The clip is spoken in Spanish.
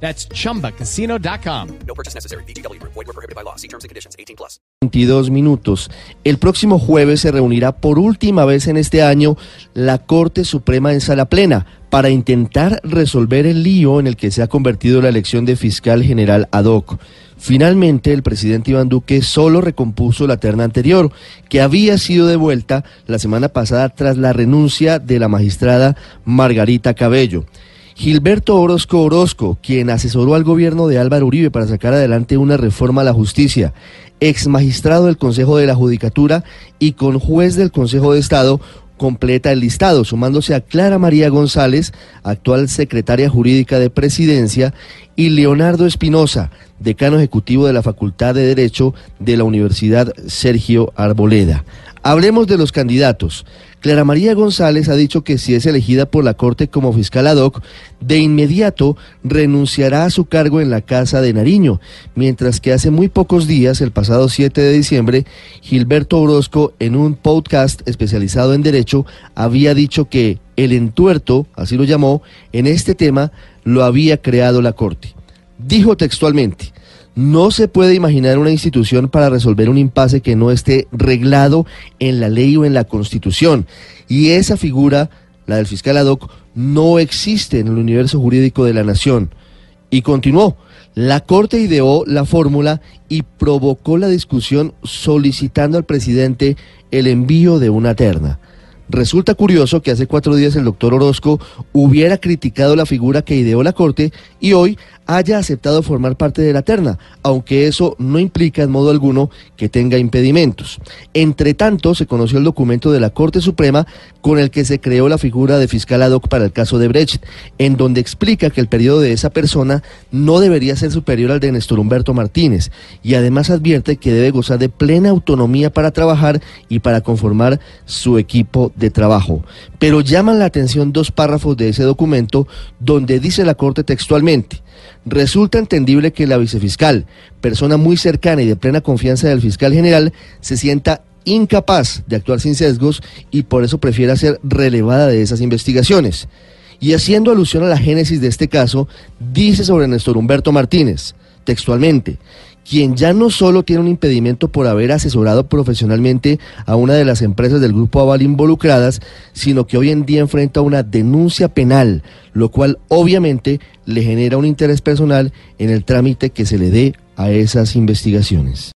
That's chumbacasino.com. No purchase necessary. BGW. Void were prohibited by law. See terms and conditions. 18 plus. 22 minutos. El próximo jueves se reunirá por última vez en este año la Corte Suprema en sala plena para intentar resolver el lío en el que se ha convertido la elección de fiscal general ad hoc. Finalmente, el presidente Iván Duque solo recompuso la terna anterior, que había sido devuelta la semana pasada tras la renuncia de la magistrada Margarita Cabello. Gilberto Orozco Orozco, quien asesoró al gobierno de Álvaro Uribe para sacar adelante una reforma a la justicia, ex magistrado del Consejo de la Judicatura y con juez del Consejo de Estado, completa el listado, sumándose a Clara María González, actual secretaria jurídica de Presidencia, y Leonardo Espinosa, decano ejecutivo de la Facultad de Derecho de la Universidad Sergio Arboleda. Hablemos de los candidatos. Clara María González ha dicho que si es elegida por la Corte como fiscal ad hoc, de inmediato renunciará a su cargo en la Casa de Nariño, mientras que hace muy pocos días, el pasado 7 de diciembre, Gilberto Orozco, en un podcast especializado en derecho, había dicho que el entuerto, así lo llamó, en este tema lo había creado la Corte. Dijo textualmente, no se puede imaginar una institución para resolver un impasse que no esté reglado en la ley o en la constitución. Y esa figura, la del fiscal ad hoc, no existe en el universo jurídico de la nación. Y continuó, la Corte ideó la fórmula y provocó la discusión solicitando al presidente el envío de una terna. Resulta curioso que hace cuatro días el doctor Orozco hubiera criticado la figura que ideó la Corte y hoy haya aceptado formar parte de la terna, aunque eso no implica en modo alguno que tenga impedimentos. Entre tanto, se conoció el documento de la Corte Suprema con el que se creó la figura de fiscal ad hoc para el caso de Brecht, en donde explica que el periodo de esa persona no debería ser superior al de Néstor Humberto Martínez, y además advierte que debe gozar de plena autonomía para trabajar y para conformar su equipo de trabajo. Pero llaman la atención dos párrafos de ese documento donde dice la Corte textualmente, resulta entendible que la vicefiscal, persona muy cercana y de plena confianza del fiscal general, se sienta incapaz de actuar sin sesgos y por eso prefiere ser relevada de esas investigaciones. Y haciendo alusión a la génesis de este caso, dice sobre Néstor Humberto Martínez, textualmente, quien ya no solo tiene un impedimento por haber asesorado profesionalmente a una de las empresas del Grupo Aval involucradas, sino que hoy en día enfrenta una denuncia penal, lo cual obviamente le genera un interés personal en el trámite que se le dé a esas investigaciones.